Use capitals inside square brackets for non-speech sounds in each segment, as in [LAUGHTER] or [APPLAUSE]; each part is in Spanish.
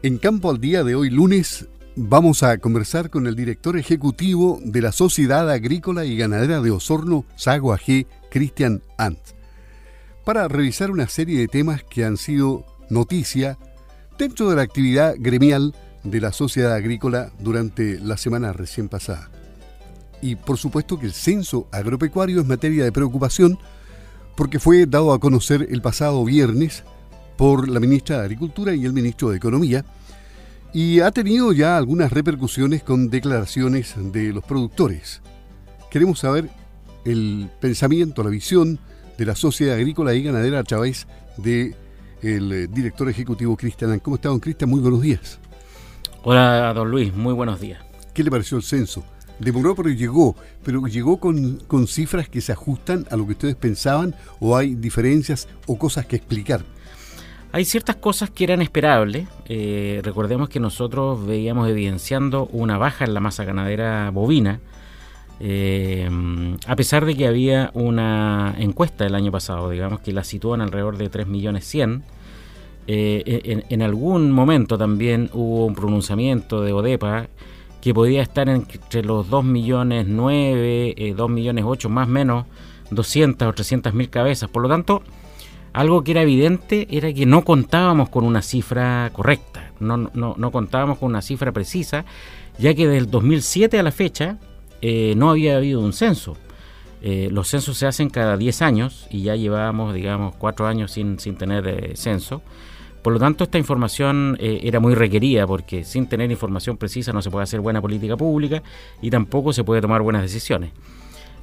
En Campo al Día de hoy, lunes, vamos a conversar con el director ejecutivo de la Sociedad Agrícola y Ganadera de Osorno, Sago AG, Cristian Ant, para revisar una serie de temas que han sido noticia dentro de la actividad gremial de la Sociedad Agrícola durante la semana recién pasada. Y por supuesto que el censo agropecuario es materia de preocupación porque fue dado a conocer el pasado viernes por la ministra de Agricultura y el ministro de Economía, y ha tenido ya algunas repercusiones con declaraciones de los productores. Queremos saber el pensamiento, la visión de la Sociedad Agrícola y Ganadera a través del director ejecutivo Cristian. ¿Cómo está, don Cristian? Muy buenos días. Hola, don Luis. Muy buenos días. ¿Qué le pareció el censo? Demoró, pero llegó. ¿Pero llegó con, con cifras que se ajustan a lo que ustedes pensaban o hay diferencias o cosas que explicar? Hay ciertas cosas que eran esperables. Eh, recordemos que nosotros veíamos evidenciando una baja en la masa ganadera bovina, eh, a pesar de que había una encuesta el año pasado, digamos, que la sitúa en alrededor de 3 millones 100. Eh, en, algún momento también hubo un pronunciamiento de ODEPA que podía estar entre los 2 millones 9, 2 millones 8, más o menos 200 o 300 mil cabezas. Por lo tanto, algo que era evidente era que no contábamos con una cifra correcta, no, no, no contábamos con una cifra precisa, ya que del 2007 a la fecha eh, no había habido un censo. Eh, los censos se hacen cada 10 años y ya llevábamos, digamos, 4 años sin, sin tener eh, censo. Por lo tanto, esta información era muy requerida porque sin tener información precisa no se puede hacer buena política pública y tampoco se puede tomar buenas decisiones.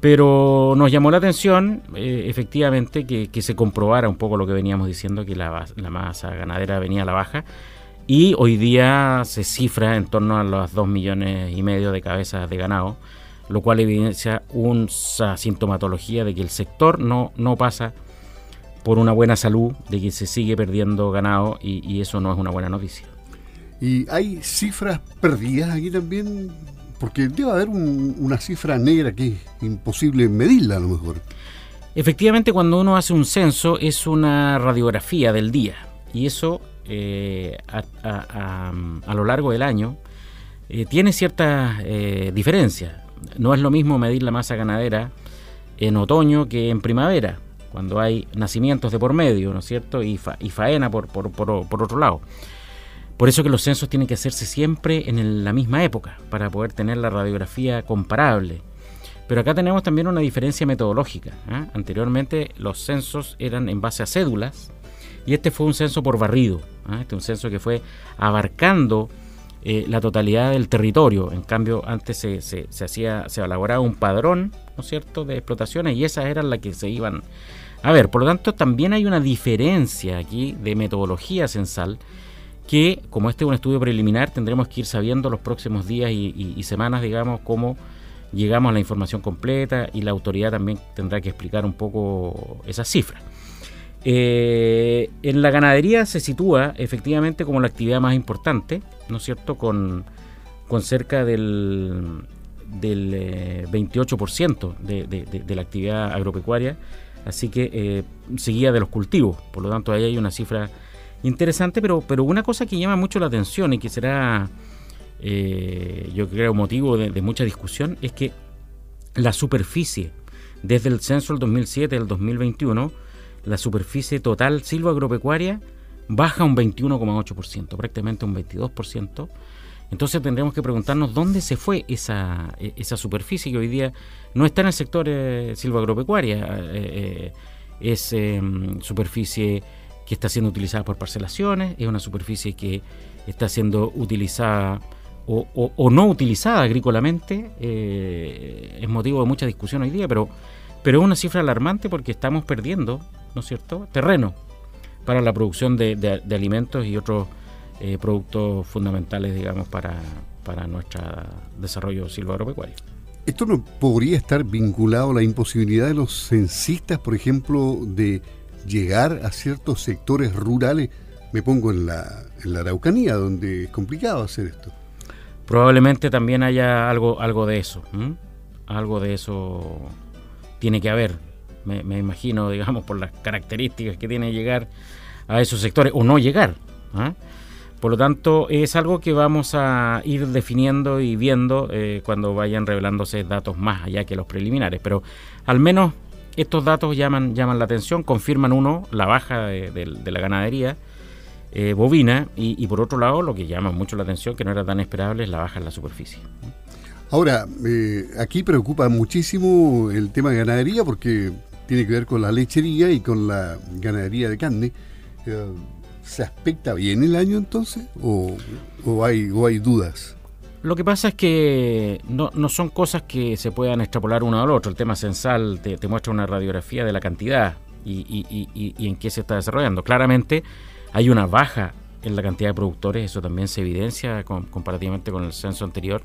Pero nos llamó la atención, eh, efectivamente, que, se comprobara un poco lo que veníamos diciendo, que la, masa ganadera venía a la baja. Y hoy día se cifra en torno a los 2 millones y medio de cabezas de ganado, lo cual evidencia una sintomatología de que el sector no, no pasa por una buena salud, de que se sigue perdiendo ganado y, y eso no es una buena noticia. ¿Y hay cifras perdidas aquí también? Porque debe haber una cifra negra que es imposible medirla a lo mejor. Efectivamente, cuando uno hace un censo es una radiografía del día y eso eh, a, lo largo del año eh, tiene ciertas eh, diferencias. No es lo mismo medir la masa ganadera en otoño que en primavera, cuando hay nacimientos de por medio, ¿no es cierto? Y, faena por, por, por otro lado. Por eso que los censos tienen que hacerse siempre en la misma época, para poder tener la radiografía comparable. Pero acá tenemos también una diferencia metodológica. ¿ah? Anteriormente los censos eran en base a cédulas y este fue un censo por barrido. ¿ah? Este es un censo que fue abarcando eh, la totalidad del territorio. En cambio, antes se, se, hacía, se elaboraba un padrón, ¿no cierto?, de explotaciones y esas eran las que se iban a ver. Por lo tanto, también hay una diferencia aquí de metodología censal que como este es un estudio preliminar tendremos que ir sabiendo los próximos días y, semanas, digamos, cómo llegamos a la información completa y la autoridad también tendrá que explicar un poco esas cifras. Eh, en la ganadería se sitúa efectivamente como la actividad más importante, ¿no es cierto?, con, con cerca del, del 28% eh, de, la actividad agropecuaria, así que eh, seguía de los cultivos, por lo tanto ahí hay una cifra interesante, pero, pero una cosa que llama mucho la atención y que será, eh, yo creo, motivo de, mucha discusión, es que la superficie, desde el censo del 2007 al 2021, la superficie total silvoagropecuaria baja un 21,8%, prácticamente un 22%. Entonces tendremos que preguntarnos dónde se fue esa, esa superficie que hoy día no está en el sector eh, silvoagropecuaria, eh, es em, superficie que está siendo utilizada por parcelaciones, es una superficie que está siendo utilizada o, no utilizada agrícolamente, eh, es motivo de mucha discusión hoy día, pero, pero es una cifra alarmante porque estamos perdiendo, ¿no es cierto?, terreno para la producción de, alimentos y otros eh, productos fundamentales, digamos, para, para nuestro desarrollo silvagropecuario. ¿Esto no podría estar vinculado a la imposibilidad de los censistas, por ejemplo, de llegar a ciertos sectores rurales. Me pongo en la, en la Araucanía, donde es complicado hacer esto. Probablemente también haya algo, algo de eso. Algo de eso tiene que haber. Me, imagino, digamos, por las características que tiene llegar a esos sectores o no llegar. Por lo tanto, es algo que vamos a ir definiendo y viendo eh, cuando vayan revelándose datos más allá que los preliminares. Pero al menos estos datos llaman, llaman la atención, confirman uno la baja de, la ganadería eh, bovina y, por otro lado lo que llama mucho la atención, que no era tan esperable, es la baja en la superficie. Ahora, eh, aquí preocupa muchísimo el tema de ganadería porque tiene que ver con la lechería y con la ganadería de carne. ¿Se aspecta bien el año entonces o, hay, o hay dudas? Lo que pasa es que no, son cosas que se puedan extrapolar uno al otro. El tema censal te, muestra una radiografía de la cantidad y, en qué se está desarrollando. Claramente hay una baja en la cantidad de productores, eso también se evidencia comparativamente con el censo anterior.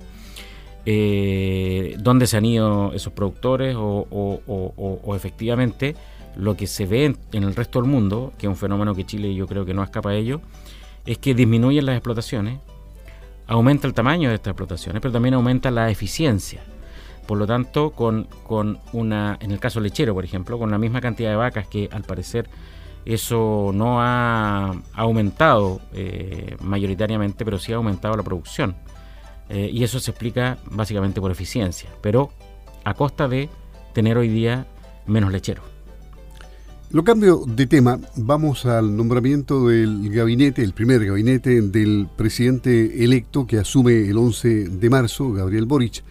Eh, ¿Dónde se han ido esos productores o, o efectivamente lo que se ve en, el resto del mundo, que es un fenómeno que Chile yo creo que no escapa a ello, es que disminuyen las explotaciones, aumenta el tamaño de estas explotaciones, pero también aumenta la eficiencia. Por lo tanto, con, con una, en el caso lechero, por ejemplo, con la misma cantidad de vacas que al parecer eso no ha aumentado eh, mayoritariamente, pero sí ha aumentado la producción. Eh, y eso se explica básicamente por eficiencia, pero a costa de tener hoy día menos lecheros. Lo cambio de tema, vamos al nombramiento del gabinete, el primer gabinete del presidente electo que asume el 11 de marzo, Gabriel Boric.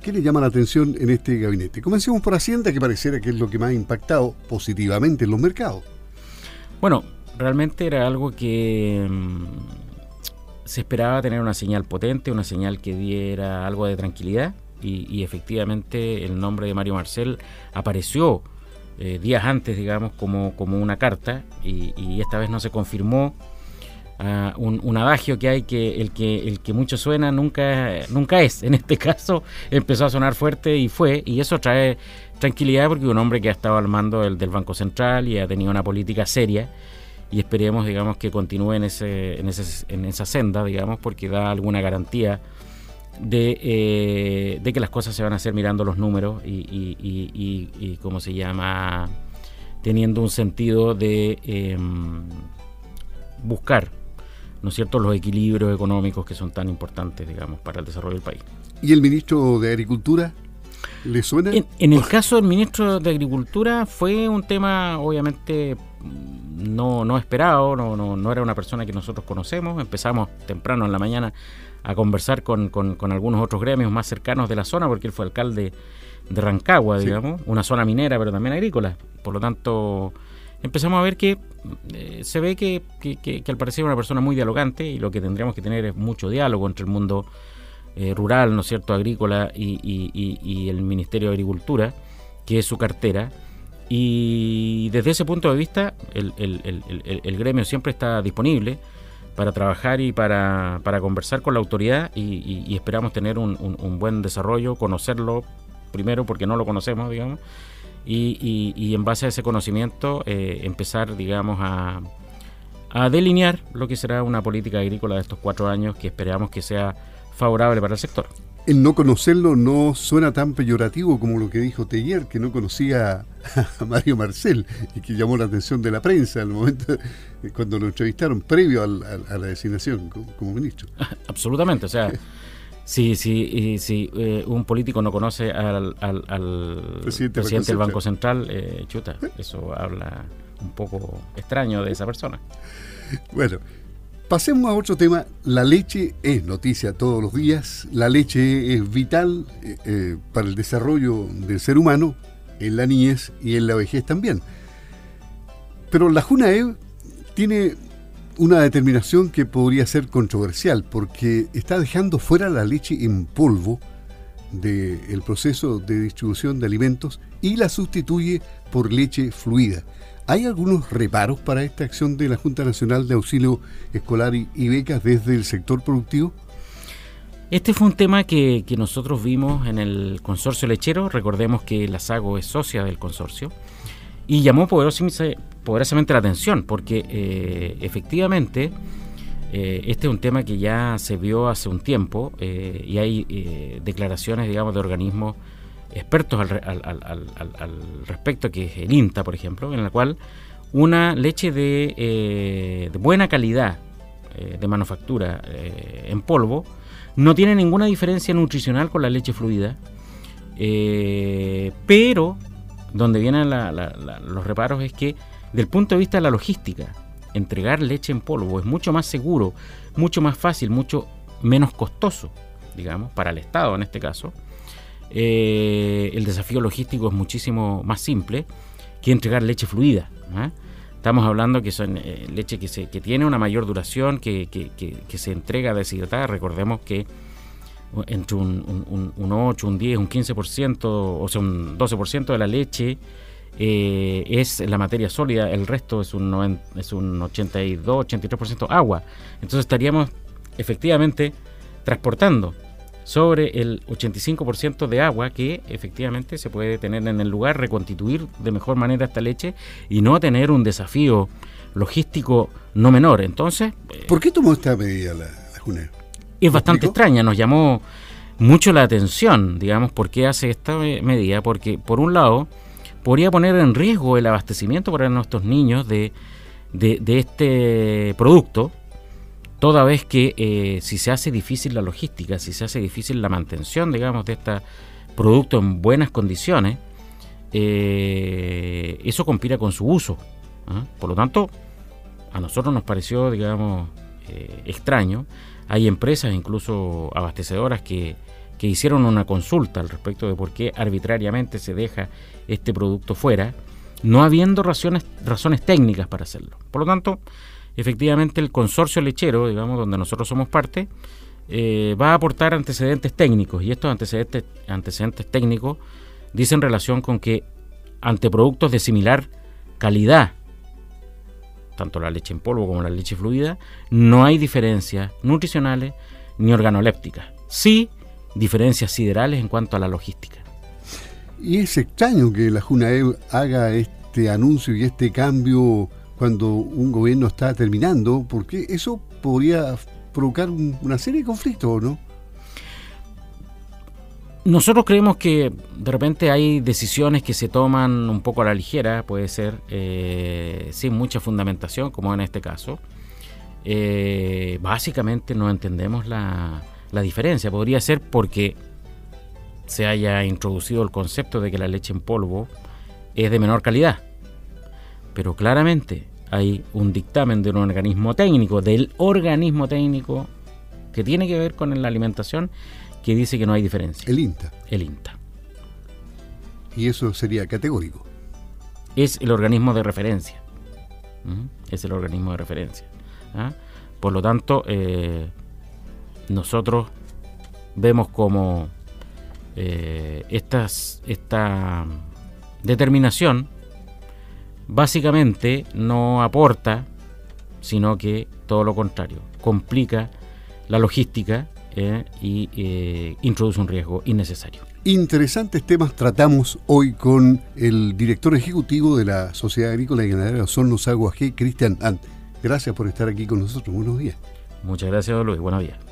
¿Qué le llama la atención en este gabinete? Comencemos por Hacienda, que pareciera que es lo que más ha impactado positivamente en los mercados. Bueno, realmente era algo que mm, se esperaba tener una señal potente, una señal que diera algo de tranquilidad y, y efectivamente el nombre de Mario Marcel apareció eh, días antes, digamos, como, como una carta, y, esta vez no se confirmó ah, un, adagio que hay que el que el que mucho suena nunca nunca es. En este caso empezó a sonar fuerte y fue, y eso trae tranquilidad porque un hombre que ha estado al mando del, del Banco Central y ha tenido una política seria y esperemos, digamos, que continúe en, ese, en, ese, en esa senda, digamos, porque da alguna garantía eh, de, que las cosas se van a hacer mirando los números y, y, ¿cómo se llama? Teniendo un sentido de em, buscar, ¿no es cierto?, los equilibrios económicos que son tan importantes, digamos, para el desarrollo del país. ¿Y el ministro de Agricultura? ¿Le suena? En, el caso del ministro de Agricultura fue un tema, obviamente, no, no esperado, no, no, no era una persona que nosotros conocemos. Empezamos temprano en la mañana a conversar con, con, algunos otros gremios más cercanos de la zona, porque él fue alcalde de Rancagua, digamos, una zona minera, pero también agrícola. Por lo tanto, empezamos a ver que eh, se ve que, que, al parecer es una persona muy dialogante y lo que tendríamos que tener es mucho diálogo entre el mundo eh, rural, ¿no es cierto?, agrícola y, y, el Ministerio de Agricultura, que es su cartera. Y desde ese punto de vista, el, gremio siempre está disponible para trabajar y para, para conversar con la autoridad y, esperamos tener un, buen desarrollo, conocerlo primero porque no lo conocemos, digamos, y, en base a ese conocimiento eh, empezar, digamos, a delinear lo que será una política agrícola de estos cuatro años que esperamos que sea favorable para el sector el no conocerlo no suena tan peyorativo como lo que dijo Teller, que no conocía a Mario Marcel y que llamó la atención de la prensa al momento cuando lo entrevistaron previo a la designación como, ministro. [LAUGHS] Absolutamente, o sea, si, si, si eh, un político no conoce al, presidente, del Banco Central, eh, chuta, eso habla un poco extraño de esa persona. Bueno, Pasemos a otro tema. La leche es noticia todos los días. La leche es vital eh, eh, para el desarrollo del ser humano en la niñez y en la vejez también. Pero la JUNAEV tiene una determinación que podría ser controversial porque está dejando fuera la leche en polvo del proceso de distribución de alimentos y la sustituye por leche fluida. ¿Hay algunos reparos para esta acción de la Junta Nacional de Auxilio Escolar y, Becas desde el sector productivo? Este fue un tema que, nosotros vimos en el consorcio lechero. Recordemos que la SAGO es socia del consorcio y llamó poderosamente, la atención porque eh, efectivamente eh, este es un tema que ya se vio hace un tiempo eh, y hay declaraciones, digamos, de organismos expertos al, respecto, que es el INTA, por ejemplo, en la cual una leche de, eh, buena calidad, de manufactura en polvo, no tiene ninguna diferencia nutricional con la leche fluida, pero donde vienen los reparos es que, del punto de vista de la logística, entregar leche en polvo es mucho más seguro, mucho más fácil, mucho menos costoso, digamos, para el Estado en este caso. Eh, el desafío logístico es muchísimo más simple que entregar leche fluida. ¿ah? Estamos hablando que son eh, leche que, se, que tiene una mayor duración, que, se entrega deshidratada. Recordemos que entre un, un, 8, un 10, un 15%, o sea, un 12% de la leche eh, es la materia sólida, el resto es un, es un 82, 83% agua. Entonces estaríamos efectivamente transportando sobre el 85% de agua que efectivamente se puede tener en el lugar, reconstituir de mejor manera esta leche y no tener un desafío logístico no menor. Entonces... ¿Por qué tomó esta medida la, la Es bastante extraña, nos llamó mucho la atención, digamos, por qué hace esta medida, porque por un lado podría poner en riesgo el abastecimiento para nuestros niños de, de, de este producto, toda vez que eh, si se hace difícil la logística, si se hace difícil la mantención, digamos, de este producto en buenas condiciones, eh, eso compira con su uso. ¿ah? Por lo tanto, a nosotros nos pareció, digamos, eh, extraño. Hay empresas, incluso abastecedoras, que, que hicieron una consulta al respecto de por qué arbitrariamente se deja este producto fuera, no habiendo razones, razones técnicas para hacerlo. Por lo tanto, efectivamente el consorcio lechero, digamos, donde nosotros somos parte, eh, va a aportar antecedentes técnicos y estos antecedentes, antecedentes técnicos dicen relación con que ante productos de similar calidad, tanto la leche en polvo como la leche fluida, no hay diferencias nutricionales ni organolépticas. Sí, diferencias siderales en cuanto a la logística. Y es extraño que la JUNAE haga este anuncio y este cambio cuando un gobierno está terminando, porque eso podría provocar una serie de conflictos, ¿no? Nosotros creemos que de repente hay decisiones que se toman un poco a la ligera, puede ser, eh, sin mucha fundamentación, como en este caso. Eh, básicamente no entendemos la, la diferencia. Podría ser porque se haya introducido el concepto de que la leche en polvo es de menor calidad pero claramente hay un dictamen de un organismo técnico, del organismo técnico que tiene que ver con la alimentación, que dice que no hay diferencia. El INTA. El INTA. Y eso sería categórico. Es el organismo de referencia. Es el organismo de referencia. ¿ah? Por lo tanto, eh, nosotros vemos como eh, estas, esta determinación básicamente no aporta, sino que todo lo contrario, complica la logística eh, y eh, introduce un riesgo innecesario. Interesantes temas tratamos hoy con el director ejecutivo de la Sociedad Agrícola y Ganadera Osorno Agua G, Cristian Ant. Gracias por estar aquí con nosotros. Buenos días. Muchas gracias, Luis. Buenos días.